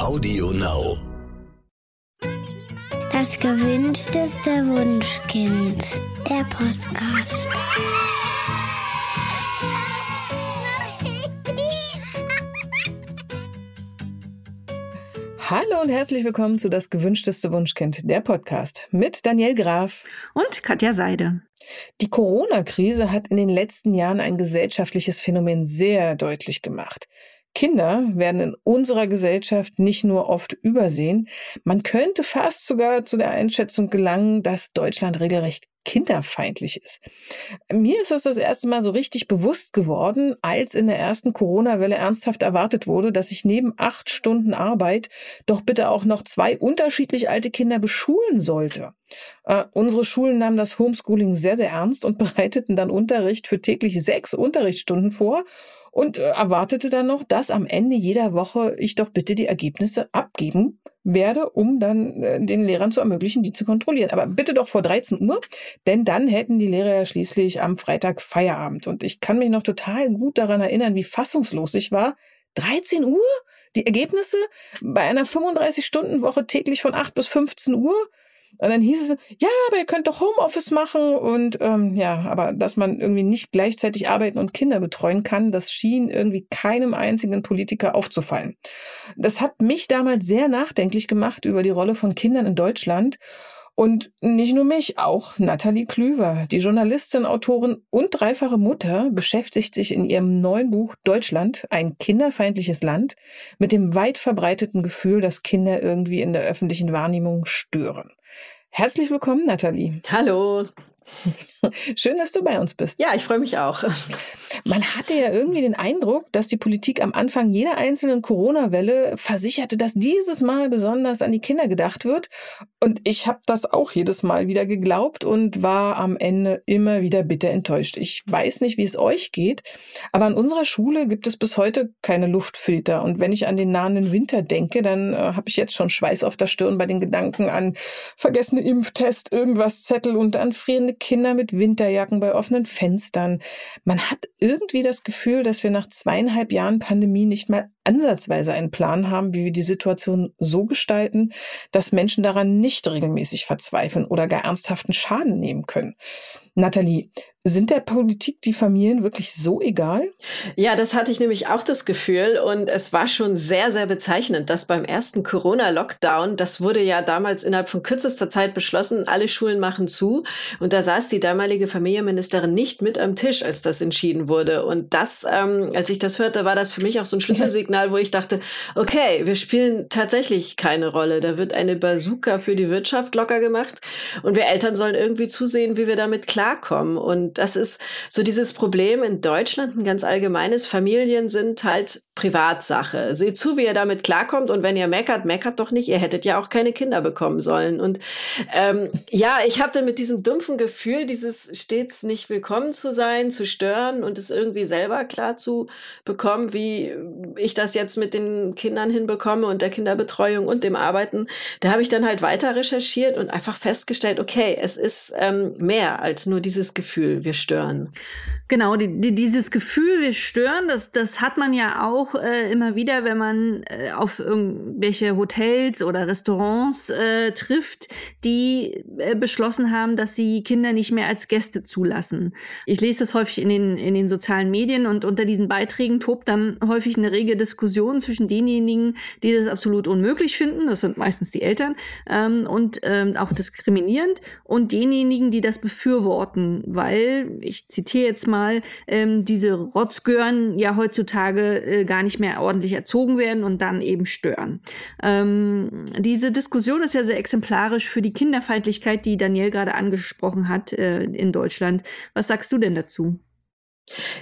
Audio Now. Das gewünschteste Wunschkind. Der Podcast. Hallo und herzlich willkommen zu Das gewünschteste Wunschkind, der Podcast mit Daniel Graf und Katja Seide. Die Corona-Krise hat in den letzten Jahren ein gesellschaftliches Phänomen sehr deutlich gemacht. Kinder werden in unserer Gesellschaft nicht nur oft übersehen, man könnte fast sogar zu der Einschätzung gelangen, dass Deutschland regelrecht kinderfeindlich ist. Mir ist es das erste Mal so richtig bewusst geworden, als in der ersten Corona-Welle ernsthaft erwartet wurde, dass ich neben acht Stunden Arbeit doch bitte auch noch zwei unterschiedlich alte Kinder beschulen sollte. Äh, unsere Schulen nahmen das Homeschooling sehr, sehr ernst und bereiteten dann Unterricht für täglich sechs Unterrichtsstunden vor und äh, erwartete dann noch, dass am Ende jeder Woche ich doch bitte die Ergebnisse abgeben werde, um dann äh, den Lehrern zu ermöglichen, die zu kontrollieren. Aber bitte doch vor 13 Uhr, denn dann hätten die Lehrer ja schließlich am Freitag Feierabend. Und ich kann mich noch total gut daran erinnern, wie fassungslos ich war. 13 Uhr? Die Ergebnisse bei einer 35-Stunden-Woche täglich von 8 bis 15 Uhr? Und dann hieß es, ja, aber ihr könnt doch Homeoffice machen und ähm, ja, aber dass man irgendwie nicht gleichzeitig arbeiten und Kinder betreuen kann, das schien irgendwie keinem einzigen Politiker aufzufallen. Das hat mich damals sehr nachdenklich gemacht über die Rolle von Kindern in Deutschland. Und nicht nur mich, auch Nathalie Klüver, die Journalistin, Autorin und dreifache Mutter, beschäftigt sich in ihrem neuen Buch Deutschland, ein kinderfeindliches Land, mit dem weit verbreiteten Gefühl, dass Kinder irgendwie in der öffentlichen Wahrnehmung stören. Herzlich willkommen, Nathalie. Hallo. Schön, dass du bei uns bist. Ja, ich freue mich auch. Man hatte ja irgendwie den Eindruck, dass die Politik am Anfang jeder einzelnen Corona-Welle versicherte, dass dieses Mal besonders an die Kinder gedacht wird. Und ich habe das auch jedes Mal wieder geglaubt und war am Ende immer wieder bitter enttäuscht. Ich weiß nicht, wie es euch geht, aber an unserer Schule gibt es bis heute keine Luftfilter. Und wenn ich an den nahenden Winter denke, dann äh, habe ich jetzt schon Schweiß auf der Stirn bei den Gedanken an vergessene Impftest, irgendwas Zettel und an frierende Kinder mit Winterjacken bei offenen Fenstern. Man hat irgendwie das Gefühl, dass wir nach zweieinhalb Jahren Pandemie nicht mal ansatzweise einen Plan haben, wie wir die Situation so gestalten, dass Menschen daran nicht regelmäßig verzweifeln oder gar ernsthaften Schaden nehmen können. Nathalie, sind der Politik die Familien wirklich so egal? Ja, das hatte ich nämlich auch das Gefühl und es war schon sehr, sehr bezeichnend, dass beim ersten Corona-Lockdown, das wurde ja damals innerhalb von kürzester Zeit beschlossen, alle Schulen machen zu und da saß die damalige Familienministerin nicht mit am Tisch, als das entschieden wurde. Und das, ähm, als ich das hörte, war das für mich auch so ein Schlüsselsignal, wo ich dachte, okay, wir spielen tatsächlich keine Rolle, da wird eine Bazooka für die Wirtschaft locker gemacht und wir Eltern sollen irgendwie zusehen, wie wir damit klarkommen. Und das ist so dieses Problem in Deutschland, ein ganz allgemeines. Familien sind halt Privatsache. Seht zu, wie ihr damit klarkommt. Und wenn ihr meckert, meckert doch nicht. Ihr hättet ja auch keine Kinder bekommen sollen. Und ähm, ja, ich habe dann mit diesem dumpfen Gefühl, dieses stets nicht willkommen zu sein, zu stören und es irgendwie selber klar zu bekommen, wie ich das jetzt mit den Kindern hinbekomme und der Kinderbetreuung und dem Arbeiten. Da habe ich dann halt weiter recherchiert und einfach festgestellt, okay, es ist ähm, mehr als nur dieses Gefühl wir stören. Genau, die, die, dieses Gefühl, wir stören, das, das hat man ja auch äh, immer wieder, wenn man äh, auf irgendwelche Hotels oder Restaurants äh, trifft, die äh, beschlossen haben, dass sie Kinder nicht mehr als Gäste zulassen. Ich lese das häufig in den, in den sozialen Medien und unter diesen Beiträgen tobt dann häufig eine rege Diskussion zwischen denjenigen, die das absolut unmöglich finden, das sind meistens die Eltern, ähm, und ähm, auch diskriminierend, und denjenigen, die das befürworten, weil, ich zitiere jetzt mal, mal, ähm, diese Rotzgören ja heutzutage äh, gar nicht mehr ordentlich erzogen werden und dann eben stören. Ähm, diese Diskussion ist ja sehr exemplarisch für die Kinderfeindlichkeit, die Daniel gerade angesprochen hat äh, in Deutschland. Was sagst du denn dazu?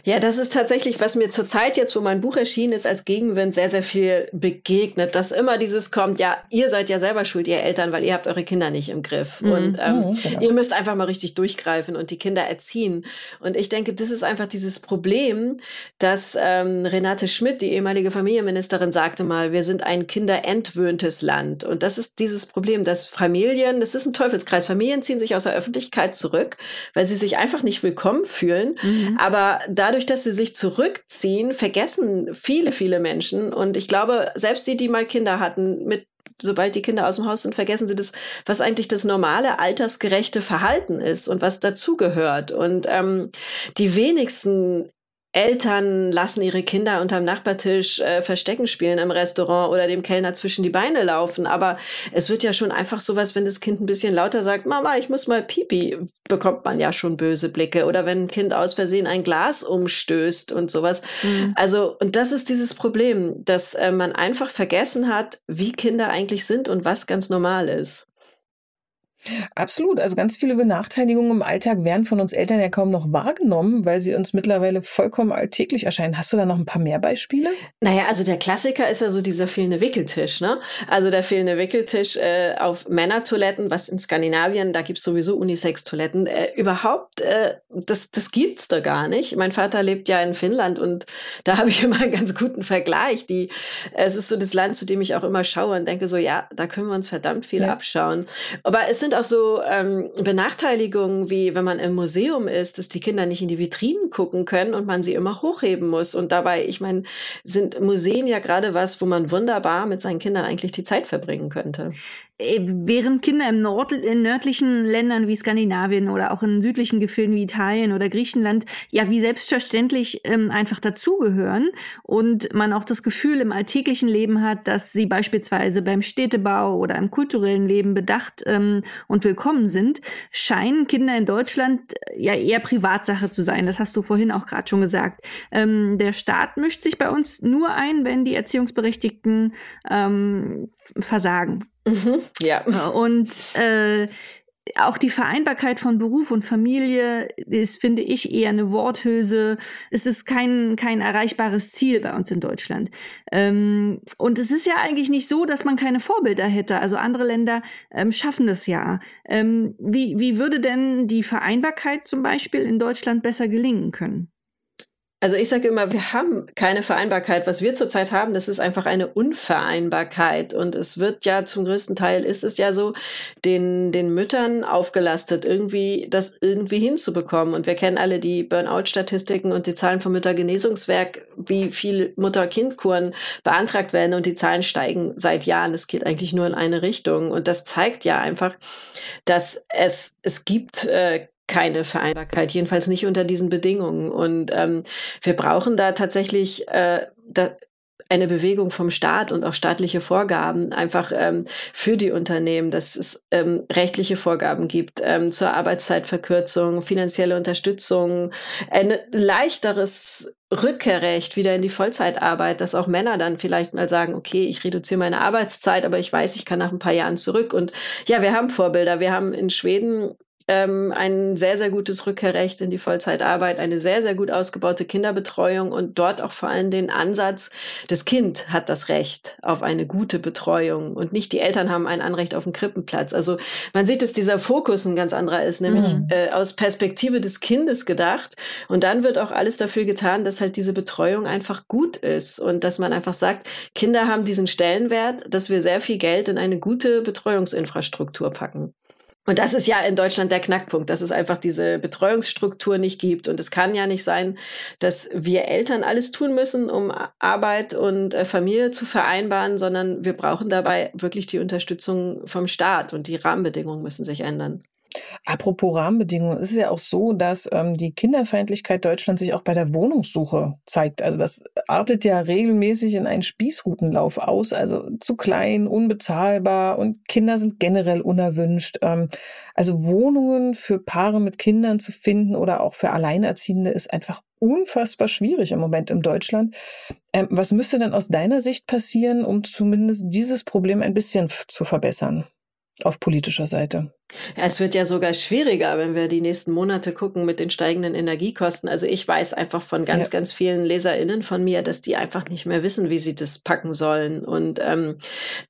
Ja, das ist tatsächlich, was mir zurzeit jetzt, wo mein Buch erschienen ist, als Gegenwind sehr, sehr viel begegnet, dass immer dieses kommt, ja, ihr seid ja selber schuld, ihr Eltern, weil ihr habt eure Kinder nicht im Griff. Mhm. Und ähm, mhm, genau. ihr müsst einfach mal richtig durchgreifen und die Kinder erziehen. Und ich denke, das ist einfach dieses Problem, dass ähm, Renate Schmidt, die ehemalige Familienministerin, sagte mal, wir sind ein kinderentwöhntes Land. Und das ist dieses Problem, dass Familien, das ist ein Teufelskreis, Familien ziehen sich aus der Öffentlichkeit zurück, weil sie sich einfach nicht willkommen fühlen. Mhm. Aber Aber dadurch, dass sie sich zurückziehen, vergessen viele, viele Menschen. Und ich glaube, selbst die, die mal Kinder hatten, mit sobald die Kinder aus dem Haus sind, vergessen sie das, was eigentlich das normale altersgerechte Verhalten ist und was dazugehört. Und ähm, die wenigsten Eltern lassen ihre Kinder unterm Nachbartisch äh, Verstecken spielen im Restaurant oder dem Kellner zwischen die Beine laufen. Aber es wird ja schon einfach sowas, wenn das Kind ein bisschen lauter sagt, Mama, ich muss mal pipi, bekommt man ja schon böse Blicke. Oder wenn ein Kind aus Versehen ein Glas umstößt und sowas. Mhm. Also, und das ist dieses Problem, dass äh, man einfach vergessen hat, wie Kinder eigentlich sind und was ganz normal ist. Absolut. Also ganz viele Benachteiligungen im Alltag werden von uns Eltern ja kaum noch wahrgenommen, weil sie uns mittlerweile vollkommen alltäglich erscheinen. Hast du da noch ein paar mehr Beispiele? Naja, also der Klassiker ist ja so dieser fehlende Wickeltisch. Ne? Also der fehlende Wickeltisch äh, auf Männertoiletten, was in Skandinavien, da gibt's sowieso Unisex-Toiletten. Äh, überhaupt, äh, das, das gibt's da gar nicht. Mein Vater lebt ja in Finnland und da habe ich immer einen ganz guten Vergleich. Die, es ist so das Land, zu dem ich auch immer schaue und denke so, ja, da können wir uns verdammt viel ja. abschauen. Aber es sind auch so ähm, Benachteiligungen, wie wenn man im Museum ist, dass die Kinder nicht in die Vitrinen gucken können und man sie immer hochheben muss. Und dabei, ich meine, sind Museen ja gerade was, wo man wunderbar mit seinen Kindern eigentlich die Zeit verbringen könnte. Äh, während Kinder im Nord in nördlichen Ländern wie Skandinavien oder auch in südlichen Gefilden wie Italien oder Griechenland ja wie selbstverständlich ähm, einfach dazugehören und man auch das Gefühl im alltäglichen Leben hat, dass sie beispielsweise beim Städtebau oder im kulturellen Leben bedacht ähm, und willkommen sind, scheinen Kinder in Deutschland äh, ja eher Privatsache zu sein. Das hast du vorhin auch gerade schon gesagt. Ähm, der Staat mischt sich bei uns nur ein, wenn die Erziehungsberechtigten ähm, versagen. Mhm, ja. Und äh, auch die Vereinbarkeit von Beruf und Familie ist, finde ich, eher eine Worthülse. Es ist kein, kein erreichbares Ziel bei uns in Deutschland. Ähm, und es ist ja eigentlich nicht so, dass man keine Vorbilder hätte. Also andere Länder ähm, schaffen das ja. Ähm, wie, wie würde denn die Vereinbarkeit zum Beispiel in Deutschland besser gelingen können? Also ich sage immer, wir haben keine Vereinbarkeit. Was wir zurzeit haben, das ist einfach eine Unvereinbarkeit. Und es wird ja zum größten Teil ist es ja so, den, den Müttern aufgelastet, irgendwie das irgendwie hinzubekommen. Und wir kennen alle die Burnout-Statistiken und die Zahlen vom Müttergenesungswerk, wie viel Mutter-Kind-Kuren beantragt werden und die Zahlen steigen seit Jahren. Es geht eigentlich nur in eine Richtung. Und das zeigt ja einfach, dass es, es gibt äh, keine Vereinbarkeit, jedenfalls nicht unter diesen Bedingungen. Und ähm, wir brauchen da tatsächlich äh, da, eine Bewegung vom Staat und auch staatliche Vorgaben einfach ähm, für die Unternehmen, dass es ähm, rechtliche Vorgaben gibt ähm, zur Arbeitszeitverkürzung, finanzielle Unterstützung, ein leichteres Rückkehrrecht wieder in die Vollzeitarbeit, dass auch Männer dann vielleicht mal sagen, okay, ich reduziere meine Arbeitszeit, aber ich weiß, ich kann nach ein paar Jahren zurück. Und ja, wir haben Vorbilder. Wir haben in Schweden ähm, ein sehr, sehr gutes Rückkehrrecht in die Vollzeitarbeit, eine sehr, sehr gut ausgebaute Kinderbetreuung und dort auch vor allem den Ansatz, das Kind hat das Recht auf eine gute Betreuung und nicht die Eltern haben ein Anrecht auf einen Krippenplatz. Also man sieht, dass dieser Fokus ein ganz anderer ist, nämlich mhm. äh, aus Perspektive des Kindes gedacht. Und dann wird auch alles dafür getan, dass halt diese Betreuung einfach gut ist und dass man einfach sagt, Kinder haben diesen Stellenwert, dass wir sehr viel Geld in eine gute Betreuungsinfrastruktur packen. Und das ist ja in Deutschland der Knackpunkt, dass es einfach diese Betreuungsstruktur nicht gibt. Und es kann ja nicht sein, dass wir Eltern alles tun müssen, um Arbeit und äh, Familie zu vereinbaren, sondern wir brauchen dabei wirklich die Unterstützung vom Staat und die Rahmenbedingungen müssen sich ändern. Apropos Rahmenbedingungen, ist es ja auch so, dass ähm, die Kinderfeindlichkeit Deutschlands sich auch bei der Wohnungssuche zeigt. Also das artet ja regelmäßig in einen Spießrutenlauf aus. Also zu klein, unbezahlbar und Kinder sind generell unerwünscht. Ähm, also Wohnungen für Paare mit Kindern zu finden oder auch für Alleinerziehende ist einfach unfassbar schwierig im Moment in Deutschland. Ähm, was müsste denn aus deiner Sicht passieren, um zumindest dieses Problem ein bisschen zu verbessern auf politischer Seite? Ja, es wird ja sogar schwieriger, wenn wir die nächsten Monate gucken mit den steigenden Energiekosten. Also ich weiß einfach von ganz, ja. ganz vielen LeserInnen von mir, dass die einfach nicht mehr wissen, wie sie das packen sollen. Und ähm,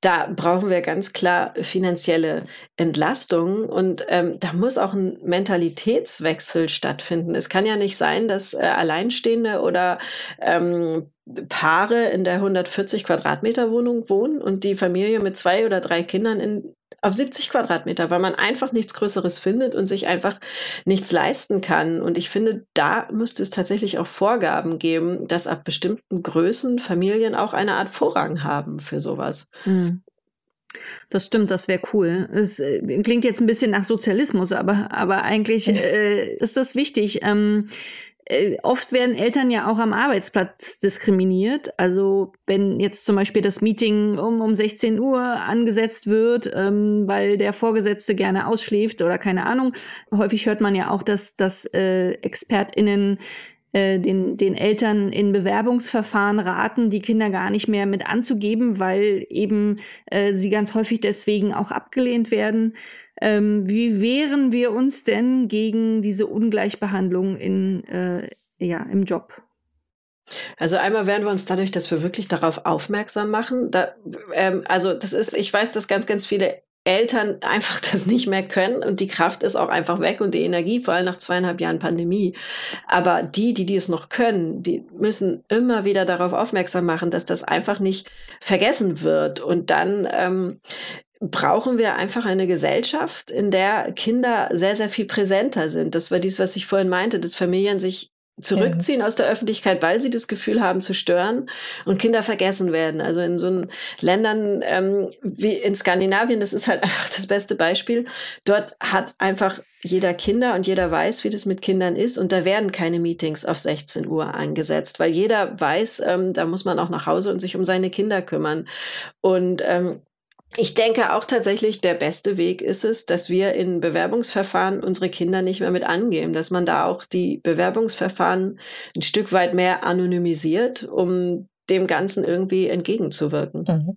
da brauchen wir ganz klar finanzielle Entlastung und ähm, da muss auch ein Mentalitätswechsel stattfinden. Es kann ja nicht sein, dass äh, Alleinstehende oder ähm, Paare in der 140 Quadratmeter Wohnung wohnen und die Familie mit zwei oder drei Kindern in auf 70 Quadratmeter, weil man einfach nichts Größeres findet und sich einfach nichts leisten kann. Und ich finde, da müsste es tatsächlich auch Vorgaben geben, dass ab bestimmten Größen Familien auch eine Art Vorrang haben für sowas. Mhm. Das stimmt, das wäre cool. Es äh, klingt jetzt ein bisschen nach Sozialismus, aber, aber eigentlich äh, ist das wichtig. Ähm, äh, oft werden Eltern ja auch am Arbeitsplatz diskriminiert. Also wenn jetzt zum Beispiel das Meeting um, um 16 Uhr angesetzt wird, ähm, weil der Vorgesetzte gerne ausschläft oder keine Ahnung. Häufig hört man ja auch, dass, dass äh, ExpertInnen äh, den, den Eltern in Bewerbungsverfahren raten, die Kinder gar nicht mehr mit anzugeben, weil eben äh, sie ganz häufig deswegen auch abgelehnt werden. Ähm, wie wehren wir uns denn gegen diese Ungleichbehandlung in, äh, ja, im Job? Also einmal werden wir uns dadurch, dass wir wirklich darauf aufmerksam machen. Da, ähm, also das ist, ich weiß, dass ganz, ganz viele Eltern einfach das nicht mehr können und die Kraft ist auch einfach weg und die Energie, vor allem nach zweieinhalb Jahren Pandemie. Aber die, die, die es noch können, die müssen immer wieder darauf aufmerksam machen, dass das einfach nicht vergessen wird. Und dann ähm, brauchen wir einfach eine Gesellschaft, in der Kinder sehr, sehr viel präsenter sind. Das war dies, was ich vorhin meinte, dass Familien sich zurückziehen ja. aus der Öffentlichkeit, weil sie das Gefühl haben zu stören und Kinder vergessen werden. Also in so Ländern ähm, wie in Skandinavien, das ist halt einfach das beste Beispiel. Dort hat einfach jeder Kinder und jeder weiß, wie das mit Kindern ist und da werden keine Meetings auf 16 Uhr angesetzt, weil jeder weiß, ähm, da muss man auch nach Hause und sich um seine Kinder kümmern. Und ähm, ich denke auch tatsächlich, der beste Weg ist es, dass wir in Bewerbungsverfahren unsere Kinder nicht mehr mit angehen, dass man da auch die Bewerbungsverfahren ein Stück weit mehr anonymisiert, um dem Ganzen irgendwie entgegenzuwirken. Mhm.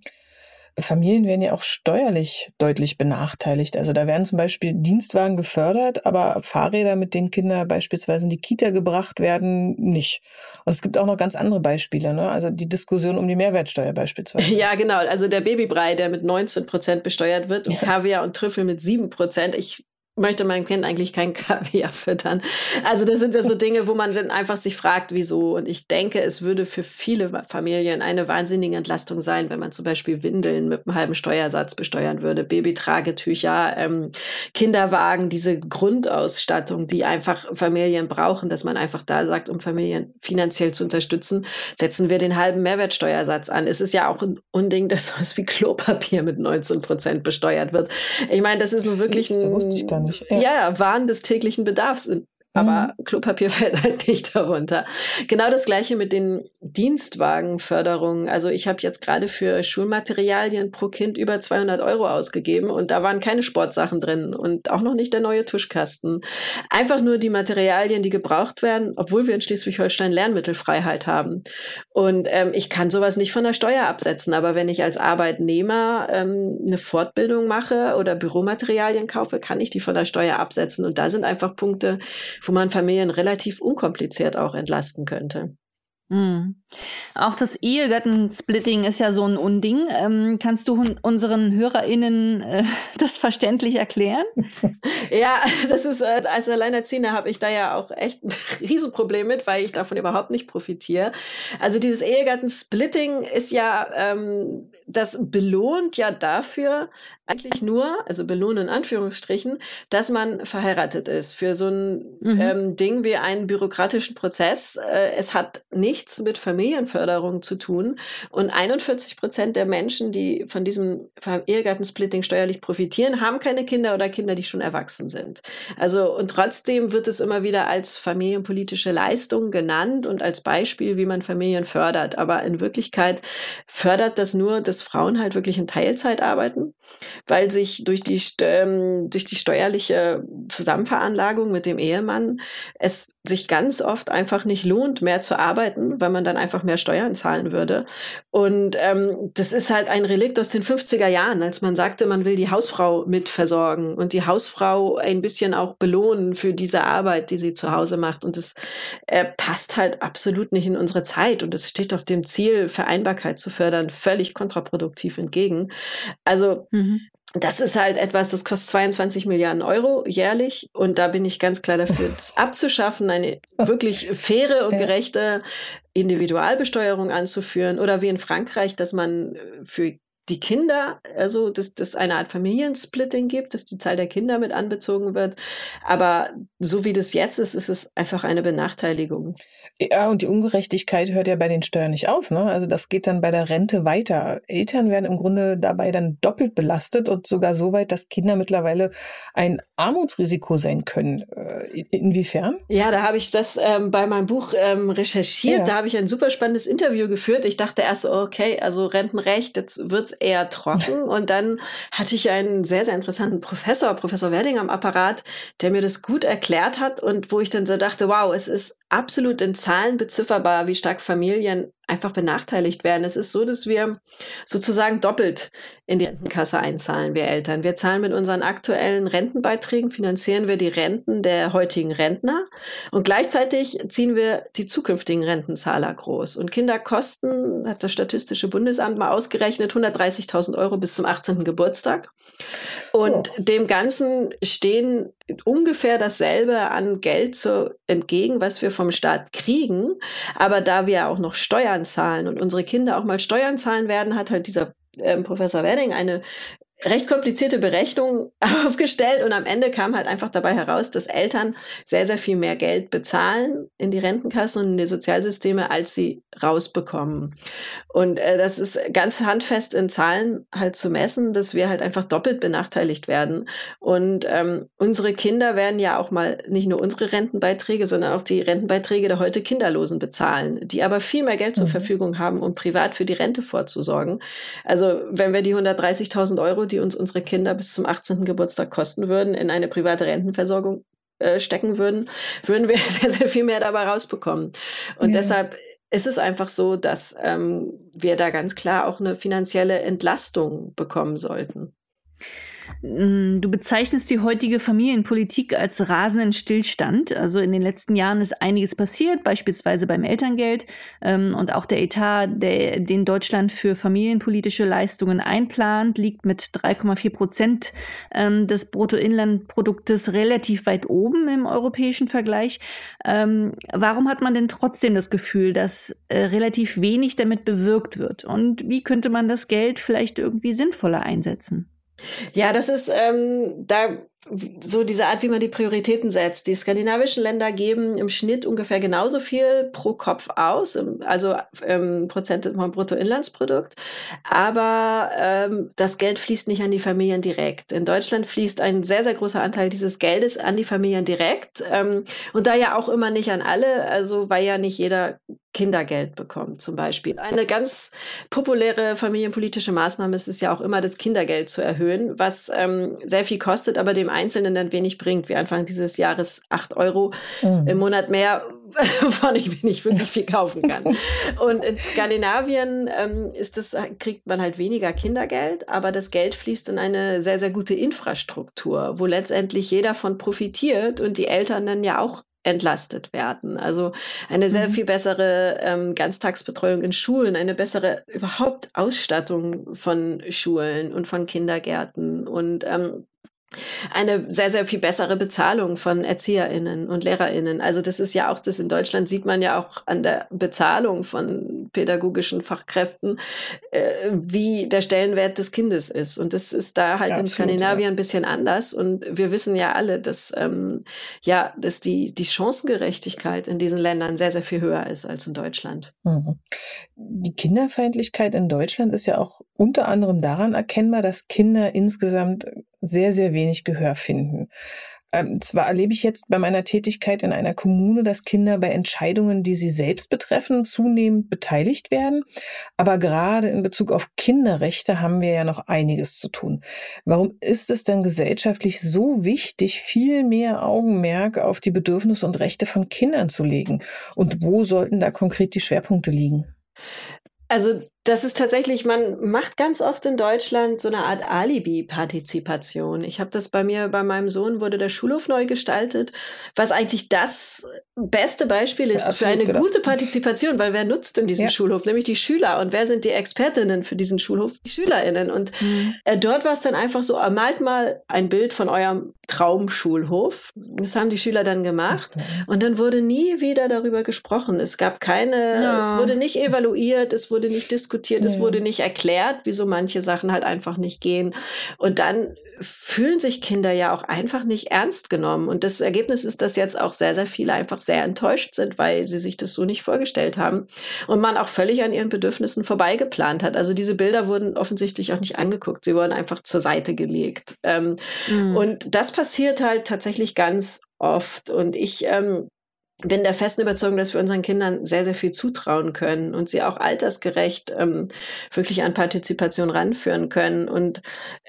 Familien werden ja auch steuerlich deutlich benachteiligt. Also da werden zum Beispiel Dienstwagen gefördert, aber Fahrräder, mit denen Kinder beispielsweise in die Kita gebracht werden, nicht. Und es gibt auch noch ganz andere Beispiele, ne? Also die Diskussion um die Mehrwertsteuer beispielsweise. Ja, genau. Also der Babybrei, der mit 19 Prozent besteuert wird und ja. Kaviar und Trüffel mit 7 Prozent. Ich möchte mein Kind eigentlich kein Kaviar füttern. Also das sind ja so Dinge, wo man dann einfach sich fragt, wieso. Und ich denke, es würde für viele Familien eine wahnsinnige Entlastung sein, wenn man zum Beispiel Windeln mit einem halben Steuersatz besteuern würde, Babytragetücher, ähm, Kinderwagen, diese Grundausstattung, die einfach Familien brauchen, dass man einfach da sagt, um Familien finanziell zu unterstützen, setzen wir den halben Mehrwertsteuersatz an. Es ist ja auch ein Unding, dass sowas wie Klopapier mit 19 Prozent besteuert wird. Ich meine, das ist nur wirklich ein nicht. Ja, ja Waren des täglichen Bedarfs aber mhm. Klopapier fällt halt nicht darunter. Genau das gleiche mit den Dienstwagenförderungen. Also ich habe jetzt gerade für Schulmaterialien pro Kind über 200 Euro ausgegeben und da waren keine Sportsachen drin und auch noch nicht der neue Tuschkasten. Einfach nur die Materialien, die gebraucht werden, obwohl wir in Schleswig-Holstein Lernmittelfreiheit haben. Und ähm, ich kann sowas nicht von der Steuer absetzen, aber wenn ich als Arbeitnehmer ähm, eine Fortbildung mache oder Büromaterialien kaufe, kann ich die von der Steuer absetzen. Und da sind einfach Punkte, wo man Familien relativ unkompliziert auch entlasten könnte. Mhm. Auch das Ehegattensplitting ist ja so ein Unding. Ähm, kannst du unseren HörerInnen äh, das verständlich erklären? Ja, das ist, äh, als Alleinerziehender habe ich da ja auch echt ein Riesenproblem mit, weil ich davon überhaupt nicht profitiere. Also dieses Ehegattensplitting ist ja, ähm, das belohnt ja dafür eigentlich nur, also belohnen in Anführungsstrichen, dass man verheiratet ist. Für so ein mhm. ähm, Ding wie einen bürokratischen Prozess. Äh, es hat nichts mit Familienförderung zu tun. Und 41 Prozent der Menschen, die von diesem Ehegattensplitting steuerlich profitieren, haben keine Kinder oder Kinder, die schon erwachsen sind. Also, und trotzdem wird es immer wieder als familienpolitische Leistung genannt und als Beispiel, wie man Familien fördert. Aber in Wirklichkeit fördert das nur, dass Frauen halt wirklich in Teilzeit arbeiten weil sich durch die, ähm, durch die steuerliche Zusammenveranlagung mit dem Ehemann es sich ganz oft einfach nicht lohnt, mehr zu arbeiten, weil man dann einfach mehr Steuern zahlen würde. Und ähm, das ist halt ein Relikt aus den 50er Jahren, als man sagte, man will die Hausfrau mit versorgen und die Hausfrau ein bisschen auch belohnen für diese Arbeit, die sie zu Hause macht. Und das äh, passt halt absolut nicht in unsere Zeit. Und es steht doch dem Ziel, Vereinbarkeit zu fördern, völlig kontraproduktiv entgegen. Also mhm das ist halt etwas, das kostet 22 Milliarden Euro jährlich. Und da bin ich ganz klar dafür, das abzuschaffen, eine wirklich faire und gerechte Individualbesteuerung anzuführen. Oder wie in Frankreich, dass man für die Kinder, also dass das eine Art Familiensplitting gibt, dass die Zahl der Kinder mit anbezogen wird. Aber so wie das jetzt ist, ist es einfach eine Benachteiligung. Ja, und die Ungerechtigkeit hört ja bei den Steuern nicht auf. Ne? Also das geht dann bei der Rente weiter. Eltern werden im Grunde dabei dann doppelt belastet und sogar so weit, dass Kinder mittlerweile ein Armutsrisiko sein können. Inwiefern? Ja, da habe ich das ähm, bei meinem Buch ähm, recherchiert. Ja. Da habe ich ein super spannendes Interview geführt. Ich dachte erst, okay, also Rentenrecht, jetzt wird's eher trocken. und dann hatte ich einen sehr, sehr interessanten Professor, Professor Werding am Apparat, der mir das gut erklärt hat und wo ich dann so dachte, wow, es ist absolut in Zahlen bezifferbar, wie stark Familien einfach benachteiligt werden. Es ist so, dass wir sozusagen doppelt in die Rentenkasse einzahlen, wir Eltern. Wir zahlen mit unseren aktuellen Rentenbeiträgen, finanzieren wir die Renten der heutigen Rentner und gleichzeitig ziehen wir die zukünftigen Rentenzahler groß. Und Kinder kosten, hat das Statistische Bundesamt mal ausgerechnet, 130.000 Euro bis zum 18. Geburtstag. Und oh. dem Ganzen stehen ungefähr dasselbe an Geld zu, entgegen, was wir vom Staat kriegen. Aber da wir auch noch Steuern Steuern zahlen und unsere Kinder auch mal Steuern zahlen werden, hat halt dieser ähm, Professor Wedding eine recht komplizierte Berechnung aufgestellt und am Ende kam halt einfach dabei heraus, dass Eltern sehr, sehr viel mehr Geld bezahlen in die Rentenkassen und in die Sozialsysteme, als sie rausbekommen. Und äh, das ist ganz handfest in Zahlen halt zu messen, dass wir halt einfach doppelt benachteiligt werden. Und ähm, unsere Kinder werden ja auch mal nicht nur unsere Rentenbeiträge, sondern auch die Rentenbeiträge der heute Kinderlosen bezahlen, die aber viel mehr Geld zur mhm. Verfügung haben, um privat für die Rente vorzusorgen. Also wenn wir die 130.000 Euro, die uns unsere Kinder bis zum 18. Geburtstag kosten würden, in eine private Rentenversorgung äh, stecken würden, würden wir sehr, sehr viel mehr dabei rausbekommen. Und ja. deshalb ist es einfach so, dass ähm, wir da ganz klar auch eine finanzielle Entlastung bekommen sollten. Mm, du bezeichnest die heutige Familienpolitik als rasenden Stillstand. Also in den letzten Jahren ist einiges passiert, beispielsweise beim Elterngeld ähm, und auch der Etat, der, den Deutschland für familienpolitische Leistungen einplant, liegt mit 3,4 Prozent ähm, des Bruttoinlandproduktes relativ weit oben im europäischen Vergleich. Ähm, warum hat man denn trotzdem das Gefühl, dass äh, relativ wenig damit bewirkt wird? Und wie könnte man das Geld vielleicht irgendwie sinnvoller einsetzen? Ja, das ist ähm, da so diese Art, wie man die Prioritäten setzt. Die skandinavischen Länder geben im Schnitt ungefähr genauso viel pro Kopf aus, also ähm, Prozent vom Bruttoinlandsprodukt. Aber ähm, das Geld fließt nicht an die Familien direkt. In Deutschland fließt ein sehr, sehr großer Anteil dieses Geldes an die Familien direkt. Ähm, und da ja auch immer nicht an alle, also weil ja nicht jeder Kindergeld bekommt zum Beispiel. Eine ganz populäre familienpolitische Maßnahme ist es ja auch immer, das Kindergeld zu erhöhen, was ähm, sehr viel kostet, aber dem Einzelnen dann wenig bringt. Wie Anfang dieses Jahres acht Euro mhm. im Monat mehr, wovon ich nicht wirklich viel kaufen kann. Und in Skandinavien ähm, ist das, kriegt man halt weniger Kindergeld, aber das Geld fließt in eine sehr, sehr gute Infrastruktur, wo letztendlich jeder von profitiert und die Eltern dann ja auch entlastet werden. Also eine sehr mhm. viel bessere ähm, Ganztagsbetreuung in Schulen, eine bessere überhaupt Ausstattung von Schulen und von Kindergärten und ähm, eine sehr, sehr viel bessere Bezahlung von ErzieherInnen und LehrerInnen. Also das ist ja auch, das in Deutschland sieht man ja auch an der Bezahlung von pädagogischen Fachkräften, äh, wie der Stellenwert des Kindes ist. Und das ist da halt ja, in Skandinavien ja. ein bisschen anders. Und wir wissen ja alle, dass, ähm, ja, dass die, die Chancengerechtigkeit in diesen Ländern sehr, sehr viel höher ist als in Deutschland. Mhm. Die Kinderfeindlichkeit in Deutschland ist ja auch unter anderem daran erkennbar, dass Kinder insgesamt sehr, sehr wenig Gehör finden. Ähm, zwar erlebe ich jetzt bei meiner Tätigkeit in einer Kommune, dass Kinder bei Entscheidungen, die sie selbst betreffen, zunehmend beteiligt werden. Aber gerade in Bezug auf Kinderrechte haben wir ja noch einiges zu tun. Warum ist es denn gesellschaftlich so wichtig, viel mehr Augenmerk auf die Bedürfnisse und Rechte von Kindern zu legen? Und wo sollten da konkret die Schwerpunkte liegen? Also das ist tatsächlich, man macht ganz oft in Deutschland so eine Art Alibi-Partizipation. Ich habe das bei mir, bei meinem Sohn wurde der Schulhof neu gestaltet, was eigentlich das beste Beispiel ist ja, für eine gedacht. gute Partizipation, weil wer nutzt denn diesen ja. Schulhof? Nämlich die Schüler. Und wer sind die Expertinnen für diesen Schulhof? Die SchülerInnen. Und mhm. äh, dort war es dann einfach so, malt mal ein Bild von eurem Traumschulhof. Das haben die Schüler dann gemacht. Okay. Und dann wurde nie wieder darüber gesprochen. Es gab keine, ja. es wurde nicht evaluiert, es wurde nicht diskutiert diskutiert, es wurde nicht erklärt, wieso manche Sachen halt einfach nicht gehen. Und dann fühlen sich Kinder ja auch einfach nicht ernst genommen. Und das Ergebnis ist, dass jetzt auch sehr, sehr viele einfach sehr enttäuscht sind, weil sie sich das so nicht vorgestellt haben und man auch völlig an ihren Bedürfnissen vorbeigeplant hat. Also diese Bilder wurden offensichtlich auch nicht angeguckt. Sie wurden einfach zur Seite gelegt. Ähm, mhm. Und das passiert halt tatsächlich ganz oft. Und ich ähm, bin der festen Überzeugung, dass wir unseren Kindern sehr, sehr viel zutrauen können und sie auch altersgerecht ähm, wirklich an Partizipation ranführen können. Und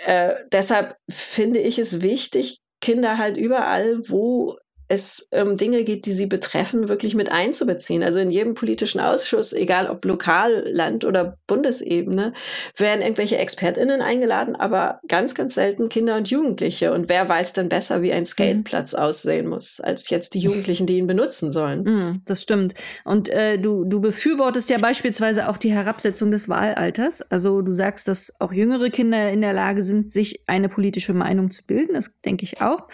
äh, deshalb finde ich es wichtig, Kinder halt überall, wo es ähm, Dinge geht, die sie betreffen, wirklich mit einzubeziehen. Also in jedem politischen Ausschuss, egal ob lokal, Land oder Bundesebene, werden irgendwelche ExpertInnen eingeladen, aber ganz, ganz selten Kinder und Jugendliche. Und wer weiß denn besser, wie ein Skateplatz mhm. aussehen muss, als jetzt die Jugendlichen, die ihn benutzen sollen? Mhm, das stimmt. Und äh, du, du befürwortest ja beispielsweise auch die Herabsetzung des Wahlalters. Also du sagst, dass auch jüngere Kinder in der Lage sind, sich eine politische Meinung zu bilden. Das denke ich auch.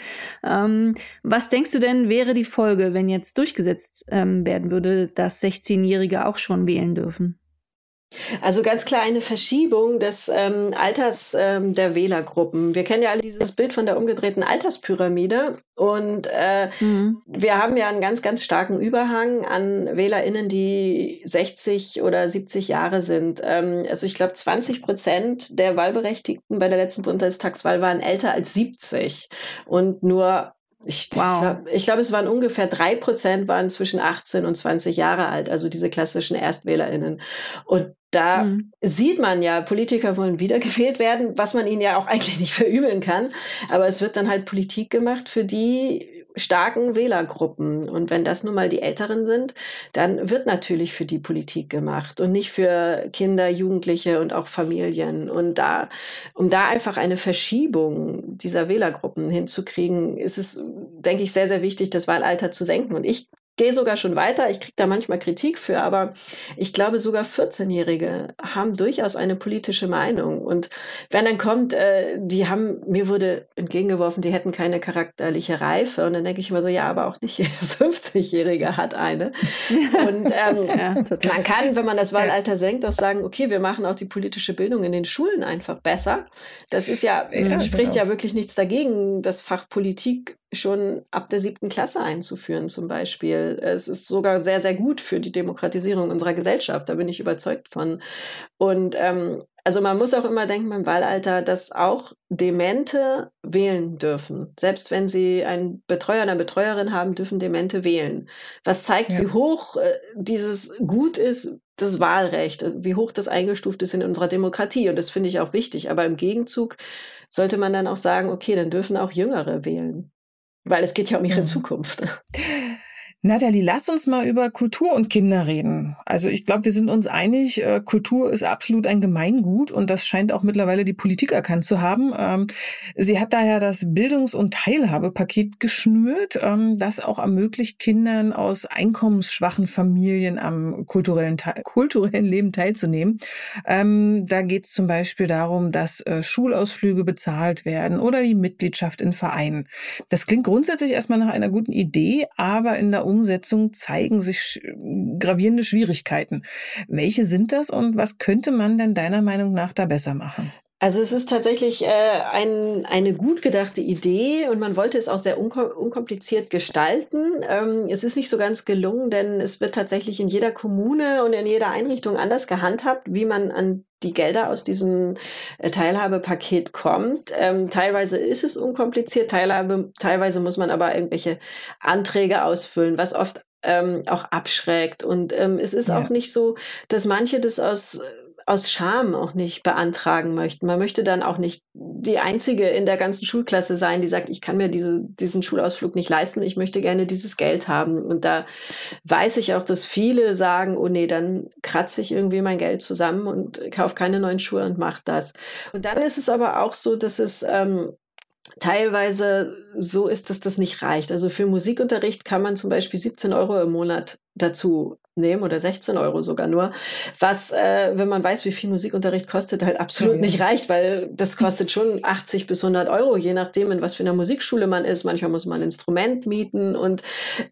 Ähm, was denkst du denn, denn wäre die Folge, wenn jetzt durchgesetzt ähm, werden würde, dass 16-Jährige auch schon wählen dürfen? Also ganz klar eine Verschiebung des ähm, Alters ähm, der Wählergruppen. Wir kennen ja alle dieses Bild von der umgedrehten Alterspyramide und äh, mhm. wir haben ja einen ganz, ganz starken Überhang an WählerInnen, die 60 oder 70 Jahre sind. Ähm, also ich glaube 20 Prozent der Wahlberechtigten bei der letzten Bundestagswahl waren älter als 70 und nur ich, wow. glaube, glaub, es waren ungefähr drei Prozent waren zwischen 18 und 20 Jahre alt, also diese klassischen ErstwählerInnen. Und da mhm. sieht man ja, Politiker wollen wiedergewählt werden, was man ihnen ja auch eigentlich nicht verübeln kann. Aber es wird dann halt Politik gemacht, für die starken Wählergruppen. Und wenn das nun mal die Älteren sind, dann wird natürlich für die Politik gemacht und nicht für Kinder, Jugendliche und auch Familien. Und da, um da einfach eine Verschiebung dieser Wählergruppen hinzukriegen, ist es, denke ich, sehr, sehr wichtig, das Wahlalter zu senken. Und ich gehe sogar schon weiter. Ich kriege da manchmal Kritik für, aber ich glaube, sogar 14-Jährige haben durchaus eine politische Meinung. Und wenn dann kommt, äh, die haben, mir wurde entgegengeworfen, die hätten keine charakterliche Reife. Und dann denke ich immer so, ja, aber auch nicht jeder 50-Jährige hat eine. Und ähm, ja, man kann, wenn man das Wahlalter senkt, auch sagen, okay, wir machen auch die politische Bildung in den Schulen einfach besser. Das ist ja, ja spricht genau. ja wirklich nichts dagegen, das Fach Politik schon ab der siebten Klasse einzuführen zum Beispiel. Es ist sogar sehr, sehr gut für die Demokratisierung unserer Gesellschaft, da bin ich überzeugt von. Und ähm, also man muss auch immer denken beim Wahlalter, dass auch Demente wählen dürfen. Selbst wenn sie einen Betreuer oder eine Betreuerin haben, dürfen Demente wählen. Was zeigt, ja. wie hoch äh, dieses Gut ist, das Wahlrecht, also wie hoch das eingestuft ist in unserer Demokratie. Und das finde ich auch wichtig. Aber im Gegenzug sollte man dann auch sagen, okay, dann dürfen auch Jüngere wählen weil es geht ja um ihre mhm. Zukunft. Nathalie, lass uns mal über Kultur und Kinder reden. Also ich glaube, wir sind uns einig, äh, Kultur ist absolut ein Gemeingut und das scheint auch mittlerweile die Politik erkannt zu haben. Ähm, sie hat daher das Bildungs- und Teilhabepaket geschnürt, ähm, das auch ermöglicht, Kindern aus einkommensschwachen Familien am kulturellen, kulturellen Leben teilzunehmen. Ähm, da geht es zum Beispiel darum, dass äh, Schulausflüge bezahlt werden oder die Mitgliedschaft in Vereinen. Das klingt grundsätzlich erstmal nach einer guten Idee, aber in der Umsetzung zeigen sich gravierende Schwierigkeiten. Welche sind das und was könnte man denn deiner Meinung nach da besser machen? Also es ist tatsächlich äh, ein, eine gut gedachte Idee und man wollte es auch sehr unkompliziert gestalten. Ähm, es ist nicht so ganz gelungen, denn es wird tatsächlich in jeder Kommune und in jeder Einrichtung anders gehandhabt, wie man an die Gelder aus diesem äh, Teilhabepaket kommt. Ähm, teilweise ist es unkompliziert, Teilhabe, teilweise muss man aber irgendwelche Anträge ausfüllen, was oft ähm, auch abschreckt. Und ähm, es ist ja. auch nicht so, dass manche das aus aus Scham auch nicht beantragen möchten. Man möchte dann auch nicht die einzige in der ganzen Schulklasse sein, die sagt, ich kann mir diese, diesen Schulausflug nicht leisten, ich möchte gerne dieses Geld haben. Und da weiß ich auch, dass viele sagen, oh nee, dann kratze ich irgendwie mein Geld zusammen und kaufe keine neuen Schuhe und mache das. Und dann ist es aber auch so, dass es ähm, teilweise so ist, dass das nicht reicht. Also für Musikunterricht kann man zum Beispiel 17 Euro im Monat dazu nehmen oder 16 Euro sogar nur, was, äh, wenn man weiß, wie viel Musikunterricht kostet, halt absolut ja. nicht reicht, weil das kostet schon 80 bis 100 Euro, je nachdem, in was für einer Musikschule man ist. Manchmal muss man ein Instrument mieten und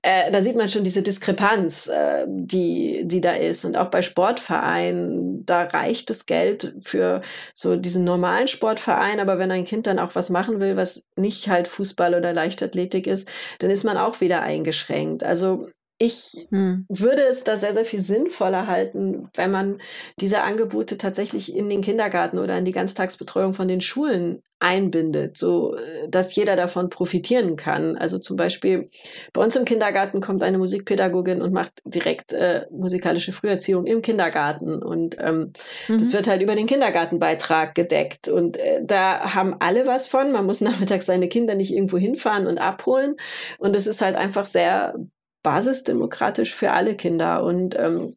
äh, da sieht man schon diese Diskrepanz, äh, die, die da ist. Und auch bei Sportvereinen, da reicht das Geld für so diesen normalen Sportverein, aber wenn ein Kind dann auch was machen will, was nicht halt Fußball oder Leichtathletik ist, dann ist man auch wieder eingeschränkt. Also ich hm. würde es da sehr, sehr viel sinnvoller halten, wenn man diese Angebote tatsächlich in den Kindergarten oder in die Ganztagsbetreuung von den Schulen einbindet, so äh, dass jeder davon profitieren kann. Also zum Beispiel bei uns im Kindergarten kommt eine Musikpädagogin und macht direkt äh, musikalische Früherziehung im Kindergarten und ähm, mhm. das wird halt über den Kindergartenbeitrag gedeckt und äh, da haben alle was von. Man muss nachmittags seine Kinder nicht irgendwo hinfahren und abholen und es ist halt einfach sehr basisdemokratisch für alle Kinder. Und ähm,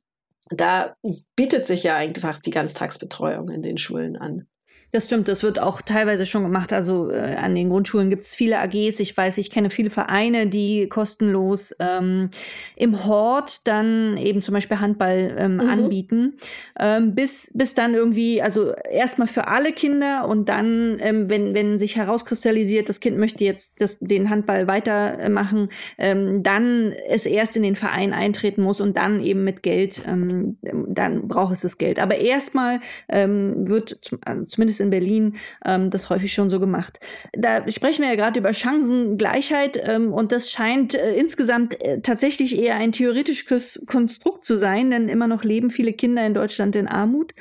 da bietet sich ja einfach die Ganztagsbetreuung in den Schulen an. Das stimmt, das wird auch teilweise schon gemacht. Also äh, an den Grundschulen gibt es viele AGs. Ich weiß, ich kenne viele Vereine, die kostenlos ähm, im Hort dann eben zum Beispiel Handball ähm, mhm. anbieten. Ähm, bis, bis dann irgendwie, also erstmal für alle Kinder und dann, ähm, wenn, wenn sich herauskristallisiert, das Kind möchte jetzt das, den Handball weitermachen, ähm, dann es erst in den Verein eintreten muss und dann eben mit Geld, ähm, dann braucht es das Geld. Aber erstmal ähm, wird zum, also zumindest in Berlin ähm, das häufig schon so gemacht. Da sprechen wir ja gerade über Chancengleichheit ähm, und das scheint äh, insgesamt äh, tatsächlich eher ein theoretisches Konstrukt zu sein, denn immer noch leben viele Kinder in Deutschland in Armut.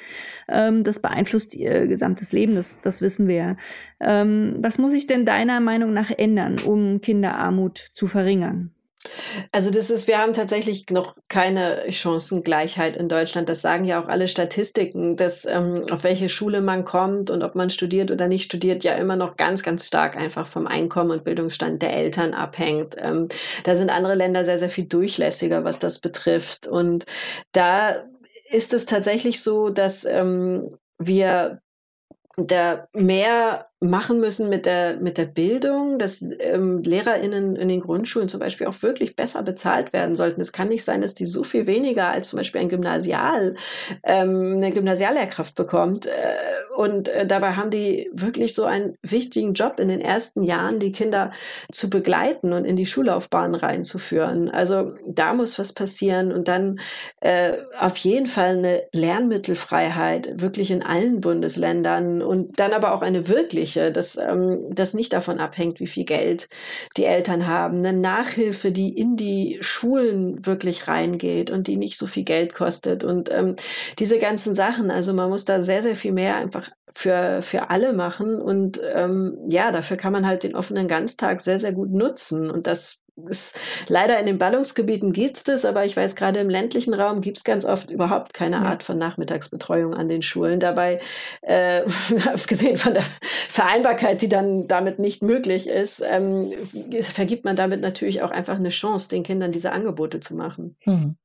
Ähm, das beeinflusst ihr gesamtes Leben, das, das wissen wir ja. Ähm, was muss sich denn deiner Meinung nach ändern, um Kinderarmut zu verringern? Also das ist, wir haben tatsächlich noch keine Chancengleichheit in Deutschland. Das sagen ja auch alle Statistiken, dass ähm, auf welche Schule man kommt und ob man studiert oder nicht studiert, ja immer noch ganz, ganz stark einfach vom Einkommen und Bildungsstand der Eltern abhängt. Ähm, da sind andere Länder sehr, sehr viel durchlässiger, was das betrifft. Und da ist es tatsächlich so, dass ähm, wir da mehr machen müssen mit der, mit der Bildung, dass ähm, LehrerInnen in den Grundschulen zum Beispiel auch wirklich besser bezahlt werden sollten. Es kann nicht sein, dass die so viel weniger als zum Beispiel ein Gymnasial, ähm, eine Gymnasiallehrkraft bekommt. Äh, und äh, dabei haben die wirklich so einen wichtigen Job in den ersten Jahren, die Kinder zu begleiten und in die Schullaufbahn reinzuführen. Also da muss was passieren und dann äh, auf jeden Fall eine Lernmittelfreiheit wirklich in allen Bundesländern und dann aber auch eine wirklich Jugendliche, dass ähm, das nicht davon abhängt, wie viel Geld die Eltern haben. Eine Nachhilfe, die in die Schulen wirklich reingeht und die nicht so viel Geld kostet. Und ähm, diese ganzen Sachen, also man muss da sehr, sehr viel mehr einfach für, für alle machen. Und ähm, ja, dafür kann man halt den offenen Ganztag sehr, sehr gut nutzen. Und das ist, leider in den Ballungsgebieten gibt es das, aber ich weiß, gerade im ländlichen Raum gibt es ganz oft überhaupt keine Art von Nachmittagsbetreuung an den Schulen. Dabei, äh, abgesehen von der Vereinbarkeit, die dann damit nicht möglich ist, ähm, vergibt man damit natürlich auch einfach eine Chance, den Kindern diese Angebote zu machen. Hm.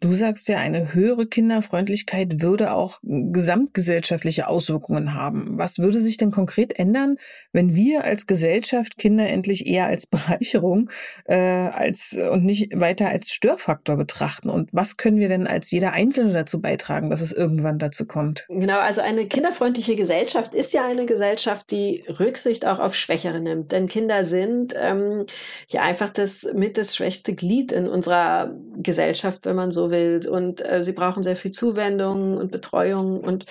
Du sagst ja, eine höhere Kinderfreundlichkeit würde auch gesamtgesellschaftliche Auswirkungen haben. Was würde sich denn konkret ändern, wenn wir als Gesellschaft Kinder endlich eher als Bereicherung äh, als und nicht weiter als Störfaktor betrachten? Und was können wir denn als jeder Einzelne dazu beitragen, dass es irgendwann dazu kommt? Genau, also eine kinderfreundliche Gesellschaft ist ja eine Gesellschaft, die Rücksicht auch auf Schwächere nimmt. Denn Kinder sind ähm, ja einfach das mit das schwächste Glied in unserer Gesellschaft, wenn man so will will. Und äh, sie brauchen sehr viel Zuwendung und Betreuung. Und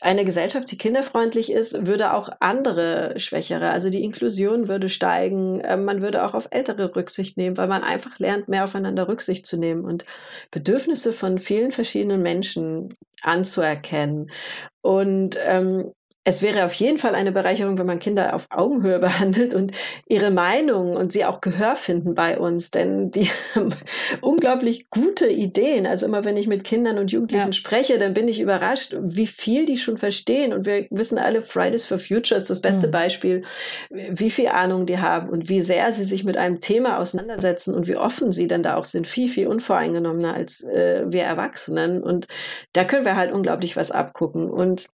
eine Gesellschaft, die kinderfreundlich ist, würde auch andere Schwächere, also die Inklusion würde steigen. Äh, man würde auch auf Ältere Rücksicht nehmen, weil man einfach lernt, mehr aufeinander Rücksicht zu nehmen und Bedürfnisse von vielen verschiedenen Menschen anzuerkennen. Und ähm, es wäre auf jeden Fall eine Bereicherung, wenn man Kinder auf Augenhöhe behandelt und ihre Meinung und sie auch Gehör finden bei uns, denn die haben unglaublich gute Ideen. Also immer wenn ich mit Kindern und Jugendlichen ja. spreche, dann bin ich überrascht, wie viel die schon verstehen. Und wir wissen alle, Fridays for Future ist das beste mhm. Beispiel, wie viel Ahnung die haben und wie sehr sie sich mit einem Thema auseinandersetzen und wie offen sie dann da auch sind. Viel, viel unvoreingenommener als äh, wir Erwachsenen. Und da können wir halt unglaublich was abgucken. Und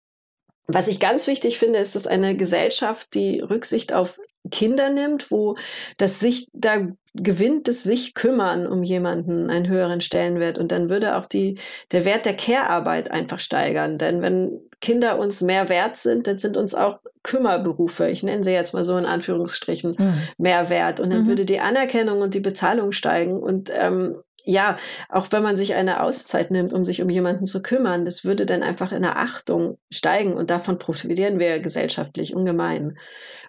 was ich ganz wichtig finde, ist, dass eine Gesellschaft, die Rücksicht auf Kinder nimmt, wo das sich, da gewinnt es sich kümmern um jemanden einen höheren Stellenwert. Und dann würde auch die, der Wert der Care-Arbeit einfach steigern. Denn wenn Kinder uns mehr wert sind, dann sind uns auch Kümmerberufe, ich nenne sie jetzt mal so in Anführungsstrichen, mhm. mehr wert. Und dann mhm. würde die Anerkennung und die Bezahlung steigen. Und ähm, ja, auch wenn man sich eine Auszeit nimmt, um sich um jemanden zu kümmern, das würde dann einfach in der Achtung steigen und davon profitieren wir gesellschaftlich ungemein.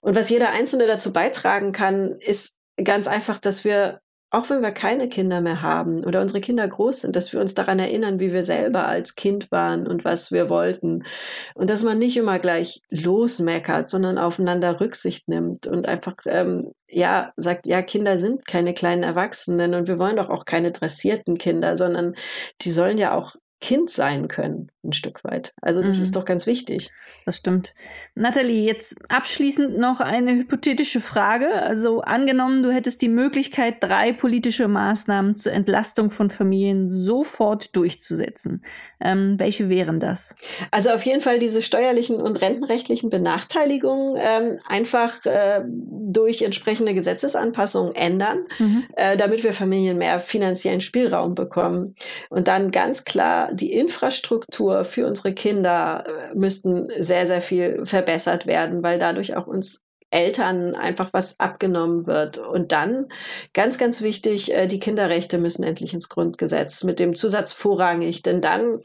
Und was jeder Einzelne dazu beitragen kann, ist ganz einfach, dass wir auch wenn wir keine Kinder mehr haben oder unsere Kinder groß sind, dass wir uns daran erinnern, wie wir selber als Kind waren und was wir wollten. Und dass man nicht immer gleich losmeckert, sondern aufeinander Rücksicht nimmt und einfach, ähm, ja, sagt, ja, Kinder sind keine kleinen Erwachsenen und wir wollen doch auch keine dressierten Kinder, sondern die sollen ja auch Kind sein können, ein Stück weit. Also das mhm. ist doch ganz wichtig. Das stimmt. Nathalie, jetzt abschließend noch eine hypothetische Frage. Also angenommen, du hättest die Möglichkeit, drei politische Maßnahmen zur Entlastung von Familien sofort durchzusetzen. Ähm, welche wären das? Also auf jeden Fall diese steuerlichen und rentenrechtlichen Benachteiligungen ähm, einfach äh, durch entsprechende Gesetzesanpassungen ändern, mhm. äh, damit wir Familien mehr finanziellen Spielraum bekommen. Und dann ganz klar die Infrastruktur für unsere Kinder äh, müssten sehr, sehr viel verbessert werden, weil dadurch auch uns Eltern einfach was abgenommen wird. Und dann, ganz, ganz wichtig, äh, die Kinderrechte müssen endlich ins Grundgesetz mit dem Zusatz vorrangig. Denn dann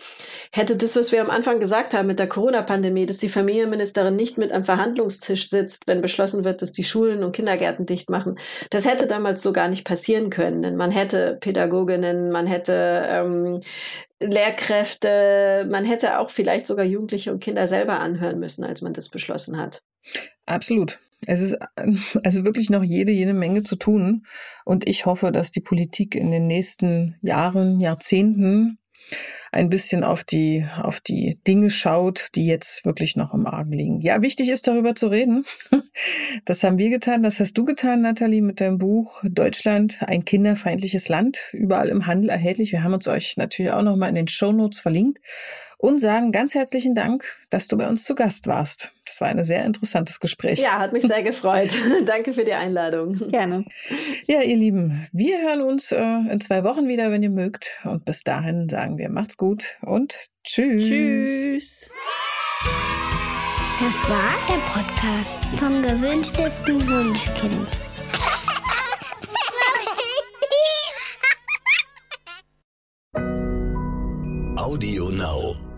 hätte das, was wir am Anfang gesagt haben mit der Corona-Pandemie, dass die Familienministerin nicht mit am Verhandlungstisch sitzt, wenn beschlossen wird, dass die Schulen und Kindergärten dicht machen. Das hätte damals so gar nicht passieren können. Denn man hätte Pädagoginnen, man hätte ähm, Lehrkräfte, man hätte auch vielleicht sogar Jugendliche und Kinder selber anhören müssen, als man das beschlossen hat. Absolut. Es ist also wirklich noch jede, jede Menge zu tun. Und ich hoffe, dass die Politik in den nächsten Jahren, Jahrzehnten ein bisschen auf die, auf die Dinge schaut, die jetzt wirklich noch im Argen liegen. Ja, wichtig ist darüber zu reden. Das haben wir getan, das hast du getan, Nathalie, mit deinem Buch Deutschland, ein kinderfeindliches Land, überall im Handel erhältlich. Wir haben uns euch natürlich auch nochmal in den Show Notes verlinkt und sagen ganz herzlichen Dank, dass du bei uns zu Gast warst. Das war ein sehr interessantes Gespräch. Ja, hat mich sehr gefreut. Danke für die Einladung. Gerne. Ja, ihr Lieben, wir hören uns äh, in zwei Wochen wieder, wenn ihr mögt. Und bis dahin sagen wir, macht's gut und tschüss. Tschüss. Das war der Podcast vom gewünschtesten Wunschkind. Audio Now.